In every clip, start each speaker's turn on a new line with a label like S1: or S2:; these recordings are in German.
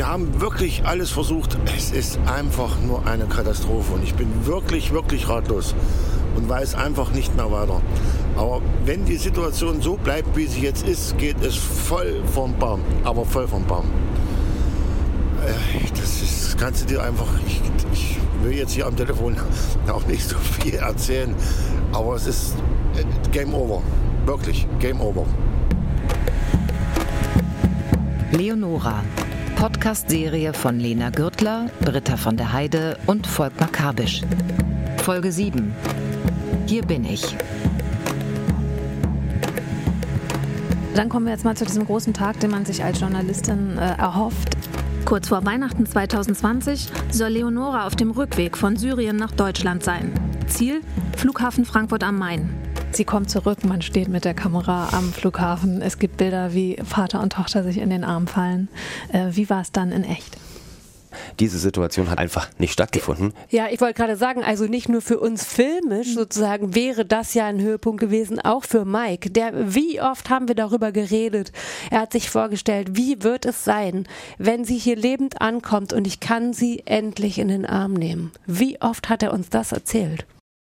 S1: wir haben wirklich alles versucht. Es ist einfach nur eine Katastrophe und ich bin wirklich, wirklich ratlos und weiß einfach nicht mehr weiter. Aber wenn die Situation so bleibt, wie sie jetzt ist, geht es voll vom Baum. Aber voll vom Baum. Äh, das, ist, das kannst du dir einfach. Ich, ich will jetzt hier am Telefon auch nicht so viel erzählen. Aber es ist äh, Game Over. Wirklich, Game Over.
S2: Leonora. Podcast-Serie von Lena Gürtler, Britta von der Heide und Volkmar Kabisch. Folge 7. Hier bin ich.
S3: Dann kommen wir jetzt mal zu diesem großen Tag, den man sich als Journalistin äh, erhofft. Kurz vor Weihnachten 2020 soll Leonora auf dem Rückweg von Syrien nach Deutschland sein. Ziel? Flughafen Frankfurt am Main. Sie kommt zurück, man steht mit der Kamera am Flughafen. Es gibt Bilder, wie Vater und Tochter sich in den Arm fallen. Äh, wie war es dann in echt?
S4: diese Situation hat einfach nicht stattgefunden.
S5: Ja, ich wollte gerade sagen, also nicht nur für uns filmisch sozusagen wäre das ja ein Höhepunkt gewesen, auch für Mike. Der, wie oft haben wir darüber geredet? Er hat sich vorgestellt, wie wird es sein, wenn sie hier lebend ankommt und ich kann sie endlich in den Arm nehmen? Wie oft hat er uns das erzählt?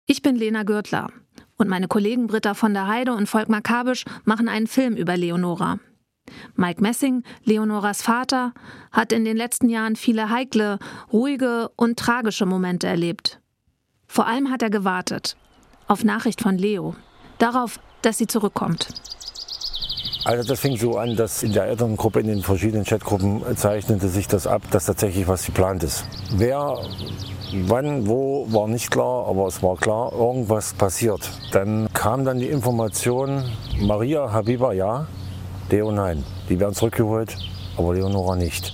S3: Ich bin Lena Gürtler und meine Kollegen Britta von der Heide und Volkmar Kabisch machen einen Film über Leonora. Mike Messing, Leonoras Vater, hat in den letzten Jahren viele heikle, ruhige und tragische Momente erlebt. Vor allem hat er gewartet auf Nachricht von Leo, darauf, dass sie zurückkommt.
S1: Also das fing so an, dass in der Elterngruppe, in den verschiedenen Chatgruppen zeichnete sich das ab, dass tatsächlich was geplant ist. Wer, wann, wo, war nicht klar, aber es war klar, irgendwas passiert. Dann kam dann die Information, Maria Habiba ja, Leo nein. Die werden zurückgeholt, aber Leonora nicht.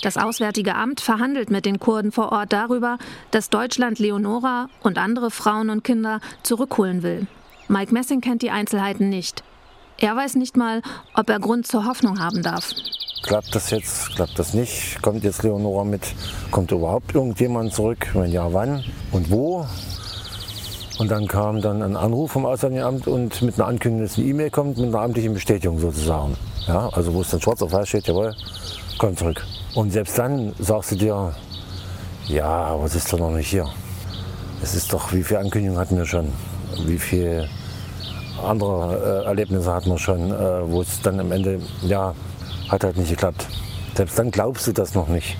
S3: Das Auswärtige Amt verhandelt mit den Kurden vor Ort darüber, dass Deutschland Leonora und andere Frauen und Kinder zurückholen will. Mike Messing kennt die Einzelheiten nicht. Er weiß nicht mal, ob er Grund zur Hoffnung haben darf.
S1: Klappt das jetzt? Klappt das nicht? Kommt jetzt Leonora mit? Kommt überhaupt irgendjemand zurück? Wenn ja, wann und wo? Und dann kam dann ein Anruf vom Auswärtigen Amt und mit einer Ankündigung, dass eine E-Mail kommt, mit einer amtlichen Bestätigung sozusagen. Ja, also wo es dann schwarz auf weiß steht, jawohl, komm zurück. Und selbst dann sagst du dir, ja, was ist doch noch nicht hier? Es ist doch, wie viele Ankündigungen hatten wir schon? Wie viele andere äh, Erlebnisse hatten wir schon, äh, wo es dann am Ende, ja, hat halt nicht geklappt. Selbst dann glaubst du das noch nicht.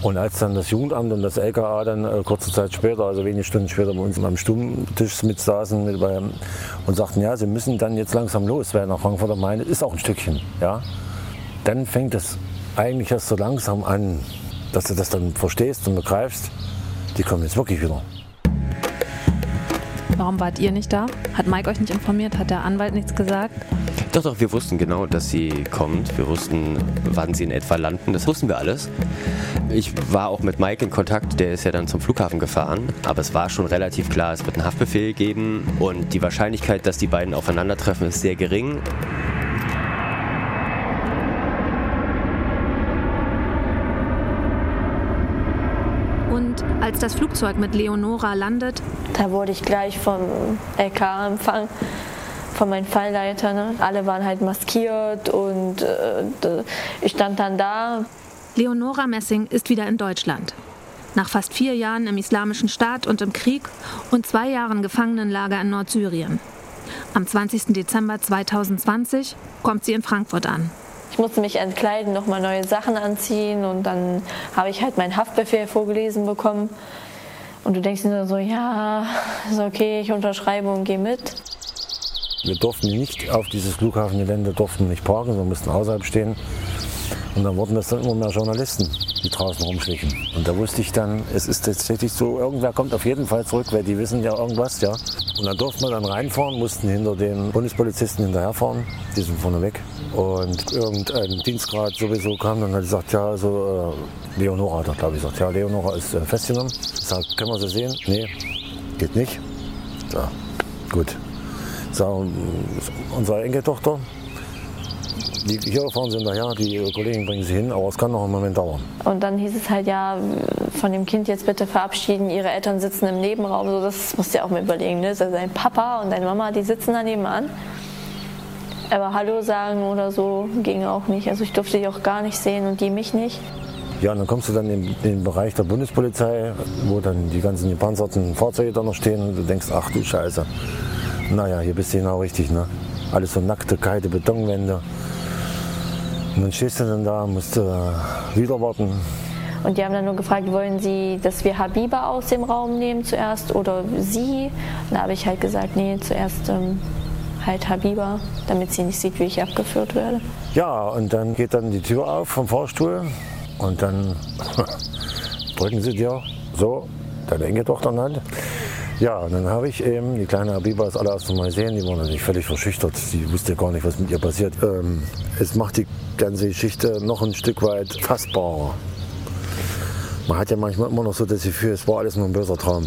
S1: Und als dann das Jugendamt und das LKA dann äh, kurze Zeit später, also wenige Stunden später bei uns am Stummtisch mit saßen mit bei, und sagten, ja, sie müssen dann jetzt langsam los, weil nach Frankfurt am Main ist auch ein Stückchen. Ja? Dann fängt es eigentlich erst so langsam an, dass du das dann verstehst und begreifst, die kommen jetzt wirklich wieder.
S3: Warum wart ihr nicht da? Hat Mike euch nicht informiert? Hat der Anwalt nichts gesagt?
S4: Doch, doch, wir wussten genau, dass sie kommt. Wir wussten, wann sie in etwa landen. Das wussten wir alles. Ich war auch mit Mike in Kontakt, der ist ja dann zum Flughafen gefahren. Aber es war schon relativ klar, es wird einen Haftbefehl geben. Und die Wahrscheinlichkeit, dass die beiden aufeinandertreffen, ist sehr gering.
S3: Und als das Flugzeug mit Leonora landet,
S6: da wurde ich gleich vom LK empfangen von meinen Fallleitern. Ne? Alle waren halt maskiert und äh, ich stand dann da.
S3: Leonora Messing ist wieder in Deutschland. Nach fast vier Jahren im Islamischen Staat und im Krieg und zwei Jahren Gefangenenlager in Nordsyrien. Am 20. Dezember 2020 kommt sie in Frankfurt an.
S6: Ich musste mich entkleiden, nochmal neue Sachen anziehen und dann habe ich halt meinen Haftbefehl vorgelesen bekommen. Und du denkst dir so, ja, ist okay, ich unterschreibe und gehe mit.
S1: Wir durften nicht auf dieses Flughafengelände durften nicht parken, wir mussten außerhalb stehen. Und dann wurden das dann immer mehr Journalisten, die draußen rumschlichen. Und da wusste ich dann, es ist tatsächlich so, irgendwer kommt auf jeden Fall zurück, weil die wissen ja irgendwas, ja. Und dann durften wir dann reinfahren, mussten hinter den Bundespolizisten hinterherfahren, die sind vorne weg. Und irgendein Dienstgrad sowieso kam dann hat gesagt, ja, also äh, Leonora hat er, glaube ich, gesagt, ja, Leonora ist äh, festgenommen. Ich sag, können wir sie sehen? Nee, geht nicht. So, gut, sagen, unsere Enkeltochter, die hier fahren sie hinterher, die Kollegen bringen sie hin, aber es kann noch einen Moment dauern.
S6: Und dann hieß es halt, ja, von dem Kind jetzt bitte verabschieden, ihre Eltern sitzen im Nebenraum, so, das musst du ja auch mal überlegen, ne? Also dein Papa und deine Mama, die sitzen da nebenan. Aber Hallo sagen oder so ging auch nicht. Also ich durfte die auch gar nicht sehen und die mich nicht.
S1: Ja, und dann kommst du dann in den Bereich der Bundespolizei, wo dann die ganzen gepanzerten Fahrzeuge da noch stehen und du denkst, ach du Scheiße. Naja, hier bist du genau richtig, ne? Alles so nackte, kalte Betonwände. Und dann stehst du dann da, musst äh, wieder warten.
S6: Und die haben dann nur gefragt, wollen Sie, dass wir Habiba aus dem Raum nehmen zuerst oder Sie? Und da habe ich halt gesagt, nee, zuerst ähm, halt Habiba, damit sie nicht sieht, wie ich abgeführt werde.
S1: Ja, und dann geht dann die Tür auf vom Fahrstuhl und dann drücken sie dir so deine Enkeltochter in die Hand. Ja, und dann habe ich eben die kleine Habiba das allererste Mal gesehen. Die war natürlich völlig verschüchtert. Sie wusste gar nicht, was mit ihr passiert. Ähm, es macht die ganze Geschichte noch ein Stück weit fassbarer. Man hat ja manchmal immer noch so das Gefühl, es war alles nur ein böser Traum.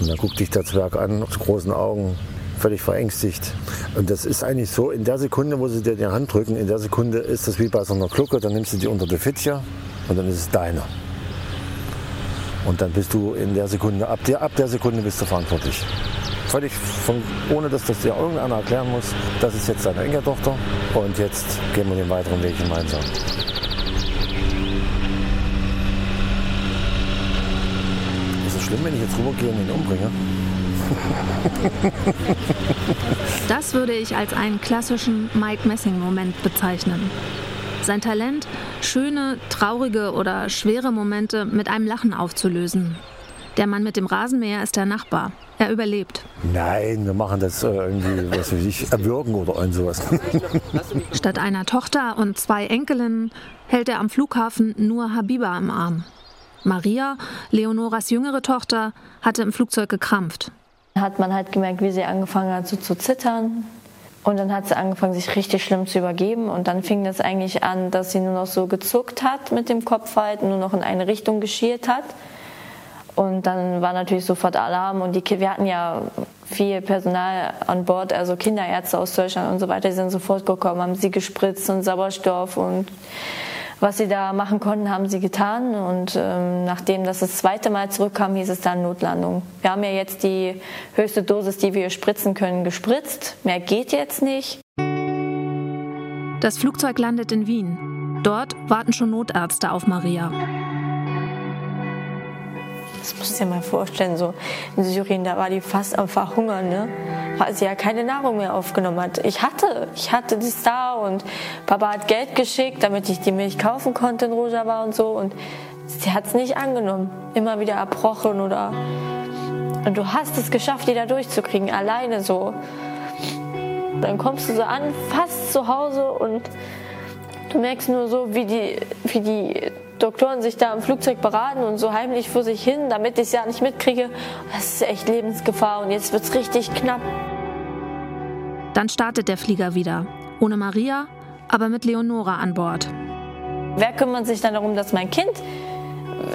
S1: Und dann guckt dich der Zwerg an, mit großen Augen, völlig verängstigt. Und das ist eigentlich so, in der Sekunde, wo sie dir die Hand drücken, in der Sekunde ist das wie bei so einer Glucke, dann nimmst du die unter die Fitche und dann ist es deine. Und dann bist du in der Sekunde, ab der, ab der Sekunde bist du verantwortlich. Völlig von, ohne dass das dir irgendeiner erklären muss, das ist jetzt deine Enkeltochter und jetzt gehen wir den weiteren Weg gemeinsam. Ist es schlimm, wenn ich jetzt rübergehe und ihn umbringe?
S3: Das würde ich als einen klassischen Mike Messing-Moment bezeichnen. Sein Talent, schöne, traurige oder schwere Momente mit einem Lachen aufzulösen. Der Mann mit dem Rasenmäher ist der Nachbar. Er überlebt.
S1: Nein, wir machen das äh, irgendwie, was weiß ich, erwürgen oder irgend sowas.
S3: Statt einer Tochter und zwei Enkelinnen hält er am Flughafen nur Habiba im Arm. Maria, Leonoras jüngere Tochter, hatte im Flugzeug gekrampft.
S6: Hat man halt gemerkt, wie sie angefangen hat so zu zittern. Und dann hat sie angefangen, sich richtig schlimm zu übergeben. Und dann fing das eigentlich an, dass sie nur noch so gezuckt hat mit dem Kopf halt, nur noch in eine Richtung geschielt hat. Und dann war natürlich sofort Alarm. Und die, wir hatten ja viel Personal an Bord, also Kinderärzte aus Deutschland und so weiter, die sind sofort gekommen, haben sie gespritzt und Sauerstoff und was sie da machen konnten, haben sie getan. Und ähm, nachdem das das zweite Mal zurückkam, hieß es dann Notlandung. Wir haben ja jetzt die höchste Dosis, die wir spritzen können, gespritzt. Mehr geht jetzt nicht.
S3: Das Flugzeug landet in Wien. Dort warten schon Notärzte auf Maria.
S6: Das musst du dir mal vorstellen, so in Syrien, da war die fast am Verhungern, ne? weil sie ja keine Nahrung mehr aufgenommen hat. Ich hatte, ich hatte das da und Papa hat Geld geschickt, damit ich die Milch kaufen konnte in Rojava und so und sie hat es nicht angenommen. Immer wieder erbrochen oder und du hast es geschafft, die da durchzukriegen, alleine so. Dann kommst du so an, fast zu Hause und du merkst nur so, wie die, wie die Doktoren sich da im Flugzeug beraten und so heimlich vor sich hin, damit ich es ja nicht mitkriege. Das ist echt Lebensgefahr und jetzt wird es richtig knapp.
S3: Dann startet der Flieger wieder. Ohne Maria, aber mit Leonora an Bord.
S6: Wer kümmert sich dann darum, dass mein Kind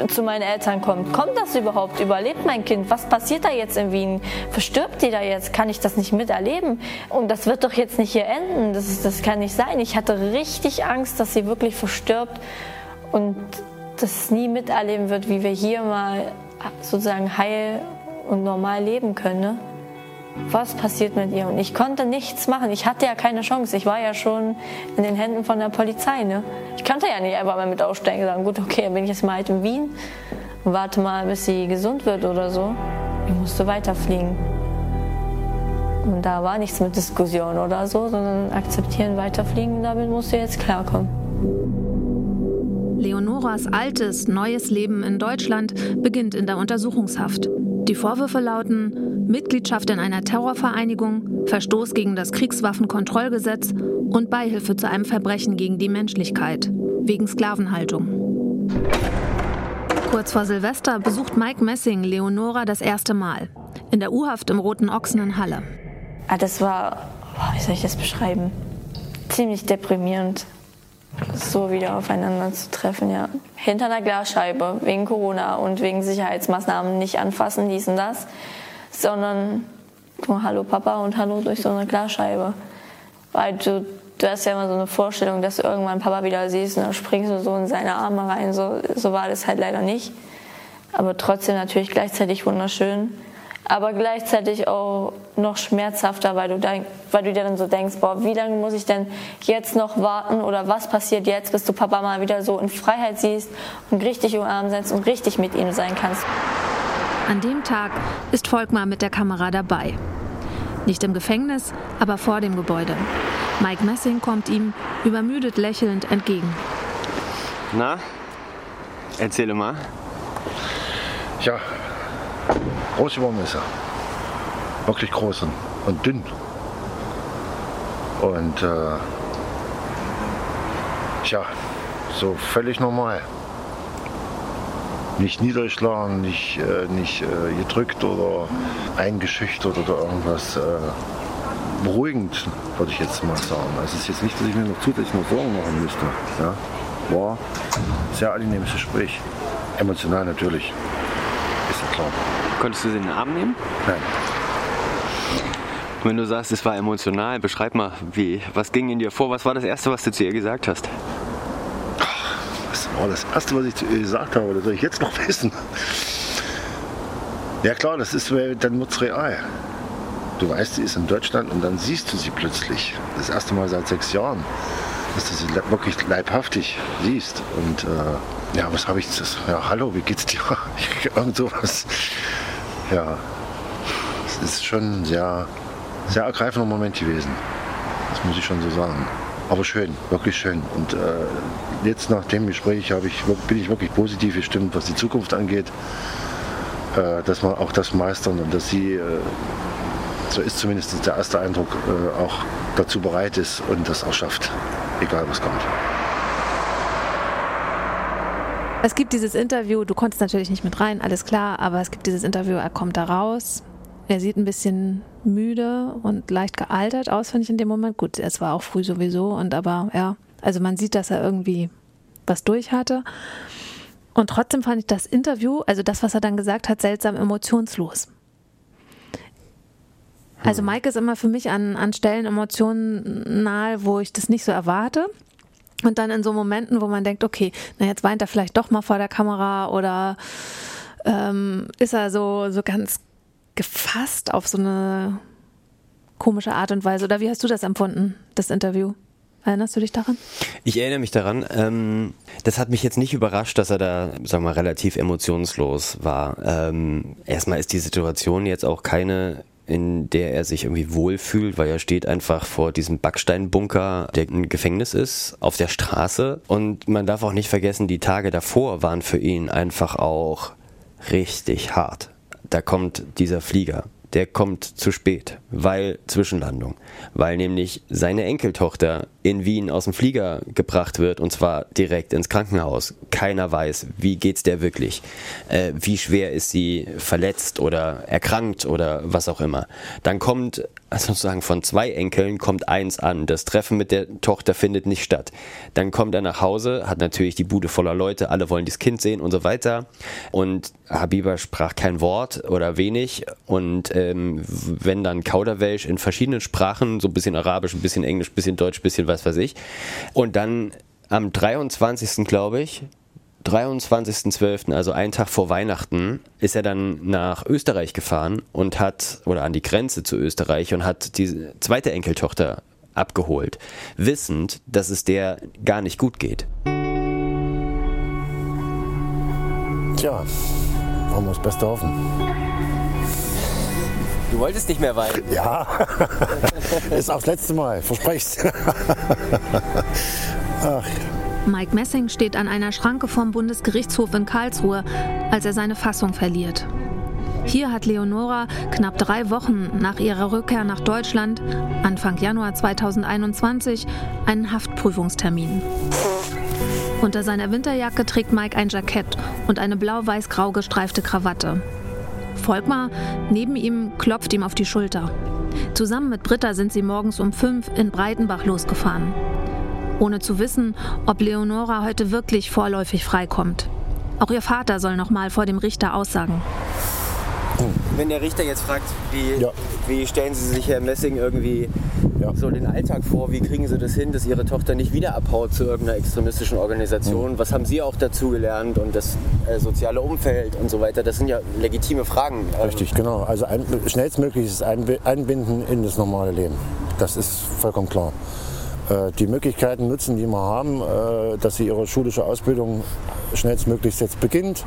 S6: zu meinen Eltern kommt. Kommt das überhaupt? Überlebt mein Kind? Was passiert da jetzt in Wien? Verstirbt die da jetzt? Kann ich das nicht miterleben? Und das wird doch jetzt nicht hier enden. Das, ist, das kann nicht sein. Ich hatte richtig Angst, dass sie wirklich verstirbt und das nie miterleben wird, wie wir hier mal sozusagen heil und normal leben können. Ne? Was passiert mit ihr? Und ich konnte nichts machen. Ich hatte ja keine Chance. Ich war ja schon in den Händen von der Polizei. Ne? Ich konnte ja nicht einfach mal mit aussteigen und sagen, gut, okay, dann bin ich jetzt mal halt in Wien und warte mal, bis sie gesund wird oder so. Ich musste weiterfliegen. Und da war nichts mit Diskussion oder so, sondern akzeptieren, weiterfliegen, damit musst du jetzt klarkommen.
S3: Leonoras altes, neues Leben in Deutschland beginnt in der Untersuchungshaft. Die Vorwürfe lauten Mitgliedschaft in einer Terrorvereinigung, Verstoß gegen das Kriegswaffenkontrollgesetz und Beihilfe zu einem Verbrechen gegen die Menschlichkeit wegen Sklavenhaltung. Kurz vor Silvester besucht Mike Messing Leonora das erste Mal. In der U-Haft im Roten Ochsen in Halle.
S6: Ah, das war, wie soll ich das beschreiben? Ziemlich deprimierend so wieder aufeinander zu treffen, ja. Hinter einer Glasscheibe, wegen Corona und wegen Sicherheitsmaßnahmen nicht anfassen, dies und das, sondern nur Hallo Papa und Hallo durch so eine Glasscheibe. Weil du, du hast ja immer so eine Vorstellung, dass du irgendwann Papa wieder siehst und dann springst du so in seine Arme rein. So, so war das halt leider nicht. Aber trotzdem natürlich gleichzeitig wunderschön. Aber gleichzeitig auch noch schmerzhafter, weil du, denk, weil du dir dann so denkst, boah, wie lange muss ich denn jetzt noch warten oder was passiert jetzt, bis du Papa mal wieder so in Freiheit siehst und richtig umarmen setzt und richtig mit ihm sein kannst.
S3: An dem Tag ist Volkmar mit der Kamera dabei. Nicht im Gefängnis, aber vor dem Gebäude. Mike Messing kommt ihm übermüdet lächelnd entgegen.
S4: Na, erzähle mal.
S1: Ja, groß geworden ist er. Wirklich groß und, dünn. Und äh, ja, so völlig normal. Nicht niedergeschlagen, nicht, äh, nicht äh, gedrückt oder eingeschüchtert oder irgendwas. Äh, beruhigend, würde ich jetzt mal sagen. Also es ist jetzt nicht, dass ich mir noch zusätzlich noch Sorgen machen müsste. Ja? War ein sehr angenehmes Gespräch. Emotional natürlich. Ist ja klar.
S4: Konntest du sie in den Arm nehmen?
S1: Nein.
S4: Wenn du sagst, es war emotional, beschreib mal, wie, was ging in dir vor? Was war das Erste, was du zu ihr gesagt hast?
S1: Was war das Erste, was ich zu ihr gesagt habe? Das soll ich jetzt noch wissen. Ja klar, das ist, weil dann wird es real. Du weißt, sie ist in Deutschland und dann siehst du sie plötzlich. Das erste Mal seit sechs Jahren, dass du sie wirklich leibhaftig siehst. Und äh, ja, was habe ich das? Ja, hallo, wie geht's dir? Irgend sowas. Ja, es ist schon sehr, sehr ergreifender Moment gewesen. Das muss ich schon so sagen. Aber schön, wirklich schön. Und äh, jetzt nach dem Gespräch ich, bin ich wirklich positiv gestimmt, was die Zukunft angeht. Äh, dass wir auch das meistern und dass sie, äh, so ist zumindest der erste Eindruck, äh, auch dazu bereit ist und das auch schafft. Egal was kommt.
S3: Es gibt dieses Interview, du konntest natürlich nicht mit rein, alles klar, aber es gibt dieses Interview, er kommt da raus. Er sieht ein bisschen müde und leicht gealtert aus, finde ich in dem Moment. Gut, es war auch früh sowieso, und aber ja, also man sieht, dass er irgendwie was durch hatte. Und trotzdem fand ich das Interview, also das, was er dann gesagt hat, seltsam emotionslos. Also Mike ist immer für mich an, an Stellen emotional, wo ich das nicht so erwarte. Und dann in so Momenten, wo man denkt, okay, na jetzt weint er vielleicht doch mal vor der Kamera oder ähm, ist er so, so ganz gefasst auf so eine komische Art und Weise. Oder wie hast du das empfunden, das Interview? Erinnerst du dich daran?
S4: Ich erinnere mich daran. Ähm, das hat mich jetzt nicht überrascht, dass er da, sagen wir mal, relativ emotionslos war. Ähm, erstmal ist die Situation jetzt auch keine, in der er sich irgendwie wohlfühlt, weil er steht einfach vor diesem Backsteinbunker, der ein Gefängnis ist, auf der Straße. Und man darf auch nicht vergessen, die Tage davor waren für ihn einfach auch richtig hart. Da kommt dieser Flieger. Der kommt zu spät, weil Zwischenlandung, weil nämlich seine Enkeltochter in Wien aus dem Flieger gebracht wird und zwar direkt ins Krankenhaus. Keiner weiß, wie geht's der wirklich, äh, wie schwer ist sie verletzt oder erkrankt oder was auch immer. Dann kommt also sozusagen von zwei Enkeln kommt eins an. Das Treffen mit der Tochter findet nicht statt. Dann kommt er nach Hause, hat natürlich die Bude voller Leute, alle wollen das Kind sehen und so weiter. Und Habiba sprach kein Wort oder wenig. Und ähm, wenn dann Kauderwelsch in verschiedenen Sprachen, so ein bisschen Arabisch, ein bisschen Englisch, ein bisschen Deutsch, ein bisschen was weiß ich. Und dann am 23. glaube ich, 23.12., also einen Tag vor Weihnachten, ist er dann nach Österreich gefahren und hat, oder an die Grenze zu Österreich und hat die zweite Enkeltochter abgeholt, wissend, dass es der gar nicht gut geht.
S1: Tja, wir das Beste hoffen.
S4: Du wolltest nicht mehr weinen.
S1: Ja, ist auch das letzte Mal, versprecht's. Ach,
S3: Mike Messing steht an einer Schranke vom Bundesgerichtshof in Karlsruhe, als er seine Fassung verliert. Hier hat Leonora knapp drei Wochen nach ihrer Rückkehr nach Deutschland, Anfang Januar 2021, einen Haftprüfungstermin. Unter seiner Winterjacke trägt Mike ein Jackett und eine blau-weiß-grau gestreifte Krawatte. Volkmar neben ihm klopft ihm auf die Schulter. Zusammen mit Britta sind sie morgens um fünf in Breitenbach losgefahren. Ohne zu wissen, ob Leonora heute wirklich vorläufig freikommt. Auch ihr Vater soll noch mal vor dem Richter aussagen.
S4: wenn der Richter jetzt fragt, wie,
S1: Ja.
S4: wie stellen Sie sich, Herr Messing, irgendwie
S1: Ja.
S4: so den Alltag vor? Wie kriegen Sie das hin, dass Ihre Tochter nicht wieder abhaut zu irgendeiner extremistischen Organisation?
S1: Hm.
S4: Was haben Sie auch dazu gelernt und das äh, soziale Umfeld und so weiter? Das sind ja legitime Fragen. Ähm,
S1: Richtig, genau. Also ein, schnellstmögliches Einbi- Einbinden in das normale Leben. Das ist vollkommen klar. Äh, Die Möglichkeiten nutzen, die wir haben, äh, dass sie ihre schulische Ausbildung schnellstmöglichst jetzt beginnt.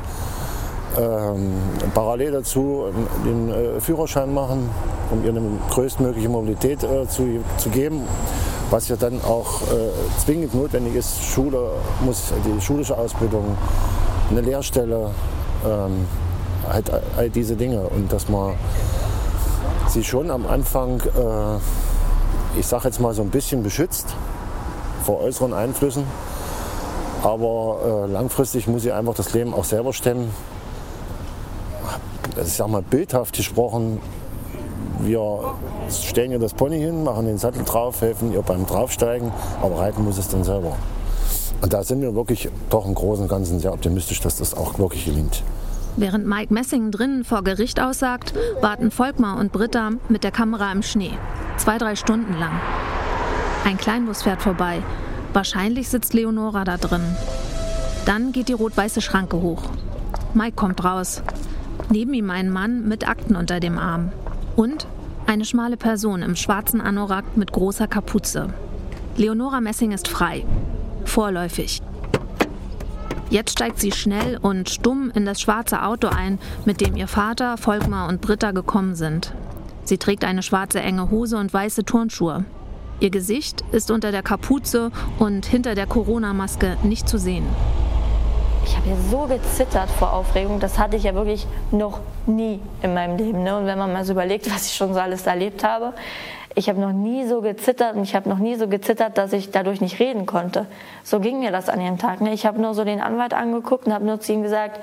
S1: Ähm, parallel dazu den äh, Führerschein machen, um ihr eine größtmögliche Mobilität zu, zu geben. Was ja dann auch äh, zwingend notwendig ist, Schule muss die schulische Ausbildung, eine Lehrstelle, ähm, halt all diese Dinge. Und dass man sie schon am Anfang, äh, ich sag jetzt mal so ein bisschen beschützt vor äußeren Einflüssen. Aber äh, langfristig muss sie einfach das Leben auch selber stemmen. Also Ich sag mal bildhaft gesprochen, wir stellen ihr das Pony hin, machen den Sattel drauf, helfen ihr beim Draufsteigen, aber reiten muss es dann selber. Und da sind wir wirklich doch im Großen und Ganzen sehr optimistisch, dass das auch wirklich gelingt.
S3: Während Mike Messing drinnen vor Gericht aussagt, warten Volkmar und Britta mit der Kamera im Schnee. Zwei, drei Stunden lang. Ein Kleinbus fährt vorbei. Wahrscheinlich sitzt Leonora da drin. Dann geht die rot-weiße Schranke hoch. Mike kommt raus. Neben ihm ein Mann mit Akten unter dem Arm. Und eine schmale Person im schwarzen Anorak mit großer Kapuze. Leonora Messing ist frei. Vorläufig. Jetzt steigt sie schnell und stumm in das schwarze Auto ein, mit dem ihr Vater, Volkmar und Britta gekommen sind. Sie trägt eine schwarze enge Hose und weiße Turnschuhe. Ihr Gesicht ist unter der Kapuze und hinter der Corona-Maske nicht zu sehen.
S6: Ich habe ja so gezittert vor Aufregung, das hatte ich ja wirklich noch nie in meinem Leben. Ne? Und wenn man mal so überlegt, was ich schon so alles erlebt habe, ich habe noch nie so gezittert und ich habe noch nie so gezittert, dass ich dadurch nicht reden konnte. So ging mir das an dem Tag. Ne? Ich habe nur so den Anwalt angeguckt und habe nur zu ihm gesagt,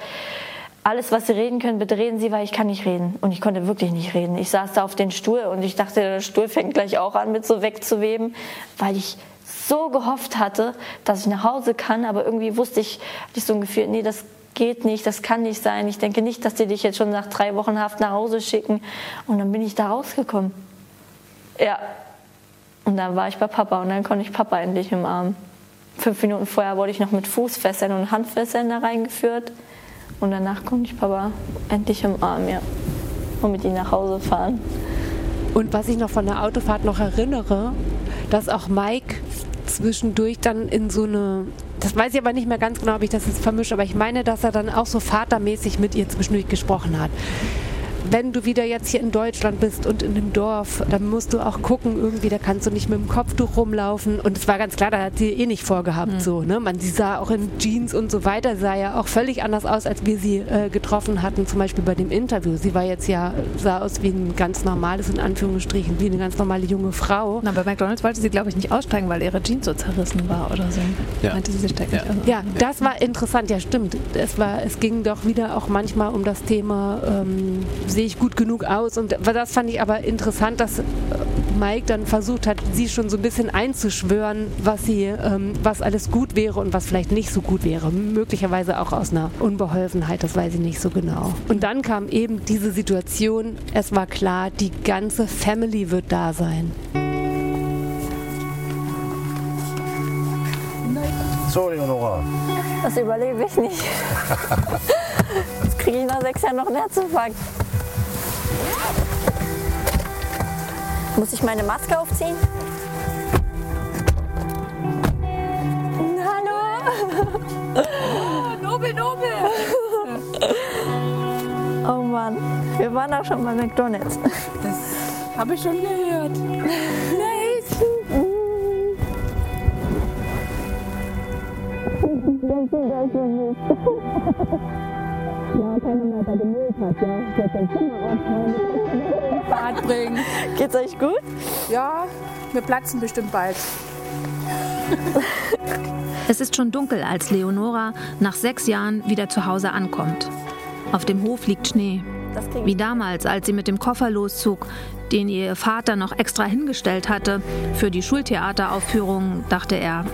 S6: alles, was Sie reden können, bitte reden Sie, weil ich kann nicht reden. Und ich konnte wirklich nicht reden. Ich saß da auf den Stuhl und ich dachte, der Stuhl fängt gleich auch an mit so wegzuweben, weil ich so gehofft hatte, dass ich nach Hause kann, aber irgendwie wusste ich, hatte ich so ein Gefühl, nee, das geht nicht, das kann nicht sein. Ich denke nicht, dass die dich jetzt schon nach drei Wochen Haft nach Hause schicken. Und dann bin ich da rausgekommen. Ja. Und dann war ich bei Papa und dann konnte ich Papa endlich im Arm. Fünf Minuten vorher wurde ich noch mit Fußfesseln und Handfesseln da reingeführt. Und danach konnte ich Papa endlich im Arm, ja. Und mit ihm nach Hause fahren.
S5: Und was ich noch von der Autofahrt noch erinnere, dass auch Mike zwischendurch dann in so eine, das weiß ich aber nicht mehr ganz genau, ob ich das jetzt vermische, aber ich meine, dass er dann auch so vatermäßig mit ihr zwischendurch gesprochen hat. Wenn du wieder jetzt hier in Deutschland bist und in dem Dorf, dann musst du auch gucken, irgendwie, da kannst du nicht mit dem Kopftuch rumlaufen. Und es war ganz klar, da hat sie eh nicht vorgehabt, so, ne? Man, sie sah auch in Jeans und so weiter, sah ja auch völlig anders aus, als wir sie äh, getroffen hatten, zum Beispiel bei dem Interview. Sie war jetzt ja, sah aus wie ein ganz normales, in Anführungsstrichen, wie eine ganz normale junge Frau.
S3: Na, bei McDonalds wollte sie, glaube ich, nicht aussteigen, weil ihre Jeans so zerrissen war oder so.
S7: Ja.
S3: Meinte sie, sie steigt nicht aus.
S5: Ja, das war interessant, ja stimmt. Es, war, es ging doch wieder auch manchmal um das Thema, ähm, sehe ich gut genug aus. Und das fand ich aber interessant, dass äh, Mike dann versucht hat, sie schon so ein bisschen einzuschwören, was sie, ähm, was alles gut wäre und was vielleicht nicht so gut wäre. Möglicherweise auch aus einer Unbeholfenheit, das weiß ich nicht so genau. Und dann kam eben diese Situation, es war klar, die ganze Family wird da sein.
S1: So, Leonora,
S6: Das überlebe ich nicht. Das kriege ich nach sechs Jahren noch einen Herzinfarkt. Muss ich meine Maske aufziehen? Hallo? Nobel, Nobel! Oh Mann, wir waren auch schon bei McDonalds.
S8: Habe ich schon gehört. Bad bringen.
S6: Geht's euch gut?
S8: Ja, wir platzen bestimmt bald.
S3: Es ist schon dunkel, als Leonora nach sechs Jahren wieder zu Hause ankommt. Auf dem Hof liegt Schnee. Wie damals, als sie mit dem Koffer loszog, den ihr Vater noch extra hingestellt hatte für die Schultheateraufführung, dachte er.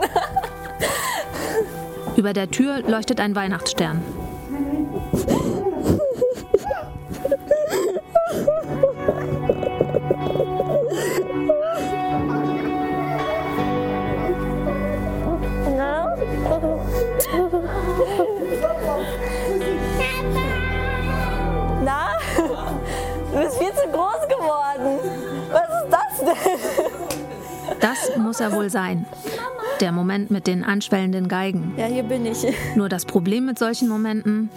S3: Über der Tür leuchtet ein Weihnachtsstern.
S6: Na? Du bist viel zu groß geworden. Was ist das denn?
S3: Das muss er wohl sein. Der Moment mit den anschwellenden Geigen.
S6: Ja, hier bin ich.
S3: Nur das Problem mit solchen Momenten,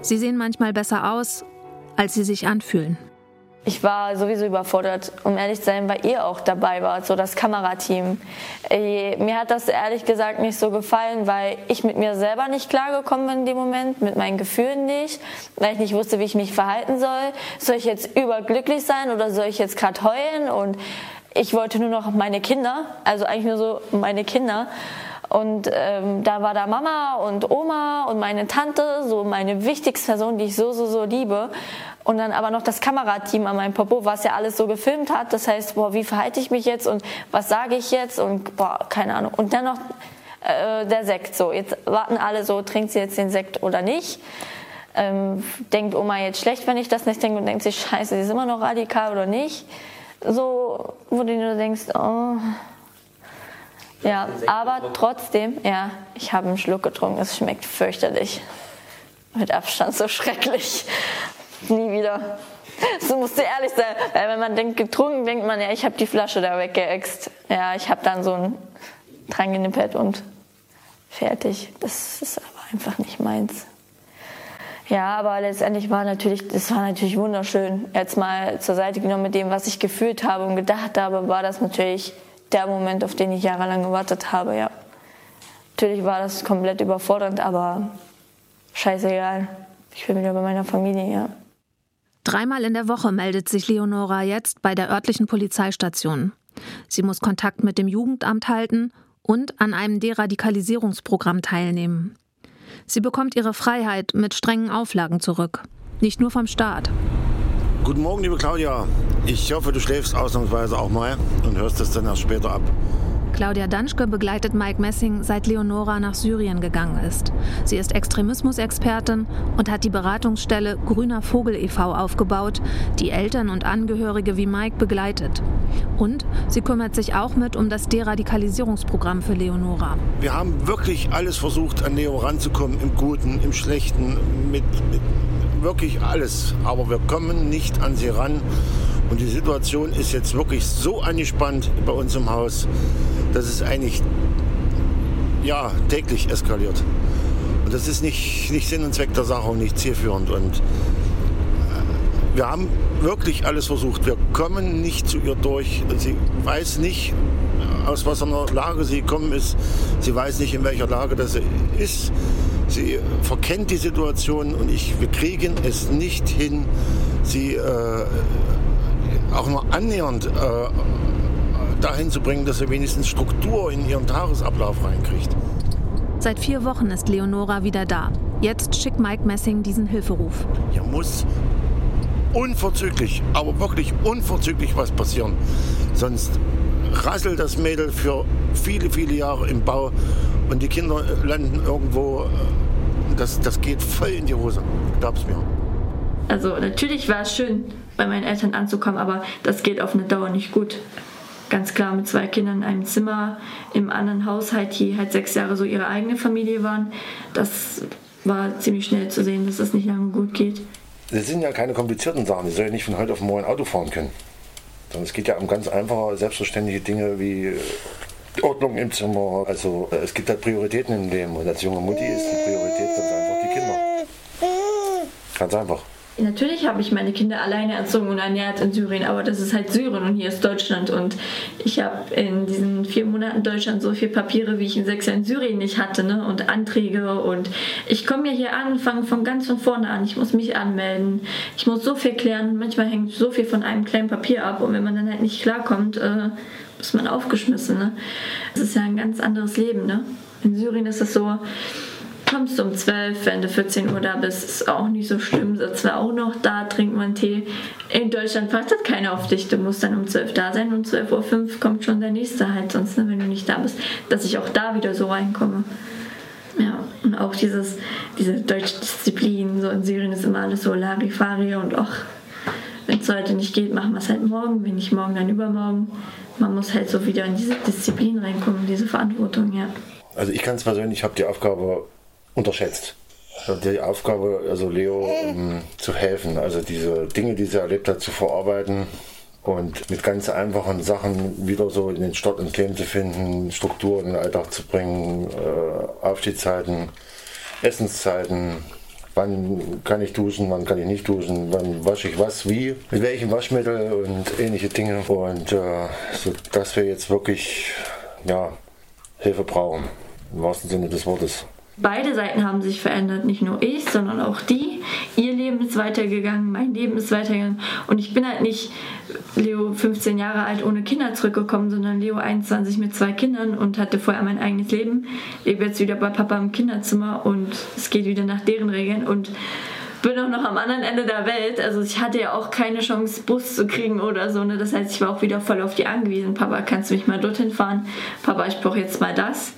S3: sie sehen manchmal besser aus, als sie sich anfühlen.
S6: Ich war sowieso überfordert, um ehrlich zu sein, weil ihr auch dabei wart, so das Kamerateam. Äh, Mir hat das ehrlich gesagt nicht so gefallen, weil ich mit mir selber nicht klargekommen bin in dem Moment, mit meinen Gefühlen nicht, weil ich nicht wusste, wie ich mich verhalten soll. Soll ich jetzt überglücklich sein oder soll ich jetzt gerade heulen? Und ich wollte nur noch meine Kinder, also eigentlich nur so meine Kinder. Und ähm, da war da Mama und Oma und meine Tante, so meine wichtigste Person, die ich so, so, so liebe. Und dann aber noch das Kamerateam an meinem Popo, was ja alles so gefilmt hat. Das heißt, boah, wie verhalte ich mich jetzt und was sage ich jetzt und boah, keine Ahnung. Und dann noch äh, der Sekt. So, jetzt warten alle so, trinkt sie jetzt den Sekt oder nicht. Ähm, denkt Oma jetzt schlecht, wenn ich das nicht denke und denkt sich, scheiße, sie ist immer noch radikal oder nicht. So, wo du nur denkst, oh. Ja, aber trotzdem, ja, ich habe einen Schluck getrunken, es schmeckt fürchterlich. Mit Abstand so schrecklich. Nie wieder. So musst du ehrlich sein. Weil wenn man denkt, getrunken, denkt man, ja, ich habe die Flasche da weggeext. Ja, ich habe dann so ein dran genippelt und fertig. Das ist aber einfach nicht meins. Ja, aber letztendlich war natürlich, das war natürlich wunderschön. Jetzt mal zur Seite genommen mit dem, was ich gefühlt habe und gedacht habe, war das natürlich der Moment, auf den ich jahrelang gewartet habe, ja. Natürlich war das komplett überfordernd, aber scheißegal. Ich bin wieder bei meiner Familie, ja.
S3: Dreimal in der Woche meldet sich Leonora jetzt bei der örtlichen Polizeistation. Sie muss Kontakt mit dem Jugendamt halten und an einem Deradikalisierungsprogramm teilnehmen. Sie bekommt ihre Freiheit mit strengen Auflagen zurück. Nicht nur vom Staat.
S1: Guten Morgen, liebe Claudia. Ich hoffe, du schläfst ausnahmsweise auch mal und hörst es dann erst später ab.
S3: Claudia Danschke begleitet Mike Messing, seit Leonora nach Syrien gegangen ist. Sie ist Extremismusexpertin und hat die Beratungsstelle Grüner Vogel e.V. aufgebaut, die Eltern und Angehörige wie Mike begleitet. Und sie kümmert sich auch mit um das Deradikalisierungsprogramm für Leonora.
S1: Wir haben wirklich alles versucht, an Leo ranzukommen, im Guten, im Schlechten, mit, mit wirklich alles. Aber wir kommen nicht an sie ran. Und die Situation ist jetzt wirklich so angespannt bei uns im Haus, dass es eigentlich ja, täglich eskaliert. Und das ist nicht, nicht Sinn und Zweck der Sache und nicht zielführend. Und äh, wir haben wirklich alles versucht. Wir kommen nicht zu ihr durch. Sie weiß nicht, aus was einer Lage sie gekommen ist. Sie weiß nicht, in welcher Lage das ist. Sie verkennt die Situation und ich, wir kriegen es nicht hin, sie äh, auch nur annähernd äh, dahin zu bringen, dass sie wenigstens Struktur in ihren Tagesablauf reinkriegt.
S3: Seit vier Wochen ist Leonora wieder da. Jetzt schickt Mike Messing diesen Hilferuf.
S1: Hier muss unverzüglich, aber wirklich unverzüglich was passieren. Sonst rasselt das Mädel für viele, viele Jahre im Bau und die Kinder landen irgendwo. äh, Das, das geht voll in die Hose. Glaub's mir.
S6: Also natürlich war es schön, bei meinen Eltern anzukommen, aber das geht auf eine Dauer nicht gut. Ganz klar mit zwei Kindern in einem Zimmer, im anderen Haushalt, die halt sechs Jahre so ihre eigene Familie waren. Das war ziemlich schnell zu sehen, dass das nicht lange gut geht.
S1: Das sind ja keine komplizierten Sachen. Die soll ja nicht von heute auf morgen Auto fahren können. Sondern es geht ja um ganz einfache, selbstverständliche Dinge wie äh, Ordnung im Zimmer. Also äh, es gibt halt Prioritäten im Leben. Und als junge Mutti ist die Priorität ganz einfach die Kinder. Ganz einfach.
S6: Natürlich habe ich meine Kinder alleine erzogen und ernährt in Syrien, aber das ist halt Syrien und hier ist Deutschland und ich habe in diesen vier Monaten Deutschland so viel Papiere, wie ich in sechs Jahren Syrien nicht hatte ne? und Anträge und ich komme ja hier an, fange von ganz von vorne an, ich muss mich anmelden, ich muss so viel klären, manchmal hängt so viel von einem kleinen Papier ab und wenn man dann halt nicht klarkommt, äh, ist man aufgeschmissen. Ne? Das ist ja ein ganz anderes Leben. Ne? In Syrien ist es so, kommst um 12, wenn du 14 Uhr da bist, ist auch nicht so schlimm. Sitzt wir auch noch da, trinkt man Tee. In Deutschland wartet keiner auf dich. Du musst dann um 12 da sein und 12.05 Uhr kommt schon der nächste halt, sonst, ne, wenn du nicht da bist, dass ich auch da wieder so reinkomme. Ja, und auch dieses, diese deutsche Disziplin, so in Syrien ist immer alles so Larifari und auch, wenn es heute nicht geht, machen wir es halt morgen, wenn nicht morgen, dann übermorgen. Man muss halt so wieder in diese Disziplin reinkommen, diese Verantwortung, ja.
S1: Also ich kann es persönlich, habe die Aufgabe unterschätzt. Die Aufgabe, also Leo ähm, zu helfen, also diese Dinge, die sie erlebt hat, zu verarbeiten und mit ganz einfachen Sachen wieder so in den Start und Leben zu finden, Struktur in den Alltag zu bringen, äh, Aufstehzeiten, Essenszeiten, wann kann ich duschen, wann kann ich nicht duschen, wann wasche ich was, wie, mit welchem Waschmittel und ähnliche Dinge. Und äh, so, dass wir jetzt wirklich ja, Hilfe brauchen, im wahrsten Sinne des Wortes.
S7: Beide Seiten haben sich verändert, nicht nur ich, sondern auch die. Ihr Leben ist weitergegangen, mein Leben ist weitergegangen. Und ich bin halt nicht Leo 15 Jahre alt ohne Kinder zurückgekommen, sondern Leo 21 mit zwei Kindern und hatte vorher mein eigenes Leben. Lebe jetzt wieder bei Papa im Kinderzimmer und es geht wieder nach deren Regeln. Und bin auch noch am anderen Ende der Welt. Also ich hatte ja auch keine Chance, Bus zu kriegen oder so. Ne? Das heißt, ich war auch wieder voll auf die angewiesen. Papa, kannst du mich mal dorthin fahren? Papa, ich brauche jetzt mal das.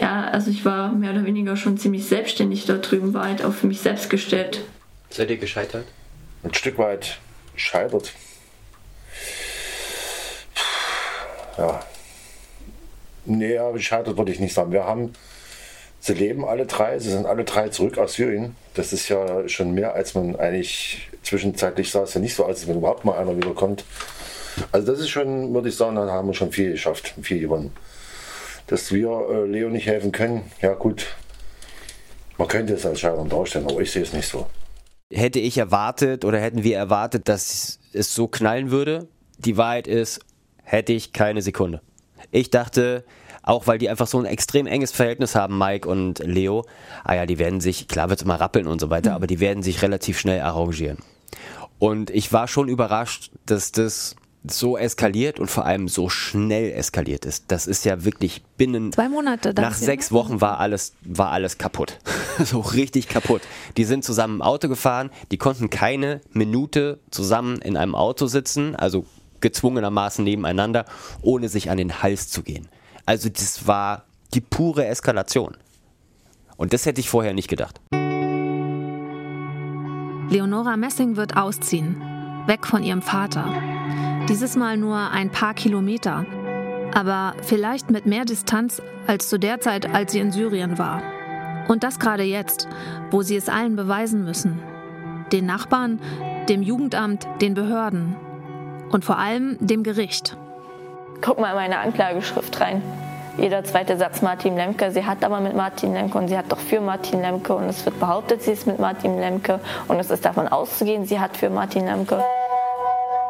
S7: Ja, also ich war mehr oder weniger schon ziemlich selbstständig dort drüben, war halt auf mich selbst gestellt.
S4: Seid ihr gescheitert?
S1: Ein Stück weit gescheitert. Ja. Nee, aber gescheitert würde ich nicht sagen. Wir haben Sie leben alle drei, sie sind alle drei zurück aus Syrien. Das ist ja schon mehr, als man eigentlich zwischenzeitlich sah. Es ja nicht so, als wenn überhaupt mal einer wiederkommt. Also das ist schon, würde ich sagen, da haben wir schon viel geschafft, viel gewonnen. Dass wir äh, Leo nicht helfen können, ja gut, man könnte es als Scheitern darstellen, aber ich sehe es nicht so.
S4: Hätte ich erwartet oder hätten wir erwartet, dass es so knallen würde? Die Wahrheit ist, hätte ich keine Sekunde. Ich dachte, auch weil die einfach so ein extrem enges Verhältnis haben, Mike und Leo. Ah ja, die werden sich, klar wird es immer rappeln und so weiter, mhm. aber die werden sich relativ schnell arrangieren. Und ich war schon überrascht, dass das so eskaliert und vor allem so schnell eskaliert ist. Das ist ja wirklich binnen
S3: zwei Monate.
S4: Nach sechs ne? Wochen war alles war alles kaputt, so richtig kaputt. Die sind zusammen im Auto gefahren, die konnten keine Minute zusammen in einem Auto sitzen, also gezwungenermaßen nebeneinander, ohne sich an den Hals zu gehen. Also das war die pure Eskalation. Und das hätte ich vorher nicht gedacht.
S3: Leonora Messing wird ausziehen, weg von ihrem Vater. Dieses Mal nur ein paar Kilometer, aber vielleicht mit mehr Distanz als zu der Zeit, als sie in Syrien war. Und das gerade jetzt, wo sie es allen beweisen müssen. Den Nachbarn, dem Jugendamt, den Behörden und vor allem dem Gericht.
S6: Guck mal in meine Anklageschrift rein. Jeder zweite Satz Martin Lemke. Sie hat aber mit Martin Lemke und sie hat doch für Martin Lemke und es wird behauptet, sie ist mit Martin Lemke und es ist davon auszugehen, sie hat für Martin Lemke.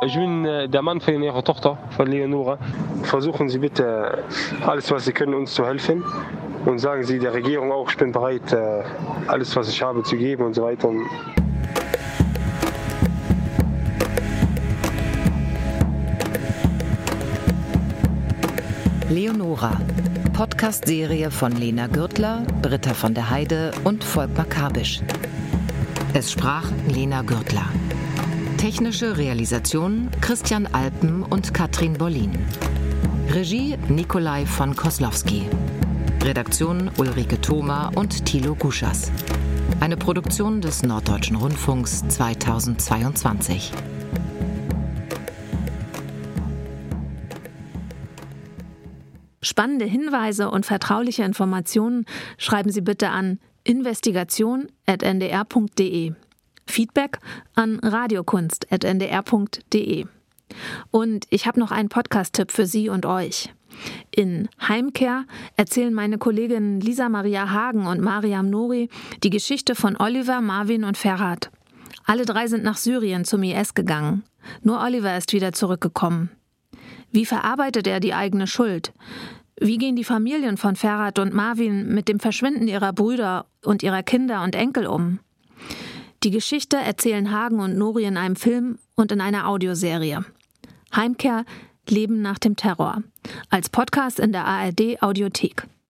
S9: Ich bin äh, der Mann von Ihrer Tochter, von Leonora. Versuchen Sie bitte alles, was Sie können, uns zu helfen. Und sagen Sie der Regierung auch, ich bin bereit, äh, alles, was ich habe, zu geben und so weiter.
S2: Leonora. Podcast-Serie von Lena Gürtler, Britta von der Heide und Volkmar Kabisch. Es sprach Lena Gürtler. Technische Realisation Christian Alpen und Katrin Bollin. Regie Nikolai von Koslowski. Redaktion Ulrike Thoma und Thilo Guschas. Eine Produktion des Norddeutschen Rundfunks 2022.
S3: Spannende Hinweise und vertrauliche Informationen schreiben Sie bitte an investigation.ndr.de. Feedback an radiokunst.ndr.de. Und ich habe noch einen Podcast-Tipp für Sie und euch. In Heimkehr erzählen meine Kolleginnen Lisa Maria Hagen und Mariam Nori die Geschichte von Oliver, Marvin und Ferhat. Alle drei sind nach Syrien zum IS gegangen. Nur Oliver ist wieder zurückgekommen. Wie verarbeitet er die eigene Schuld? Wie gehen die Familien von Ferhat und Marvin mit dem Verschwinden ihrer Brüder und ihrer Kinder und Enkel um? Die Geschichte erzählen Hagen und Nori in einem Film und in einer Audioserie. Heimkehr Leben nach dem Terror. Als Podcast in der ARD Audiothek.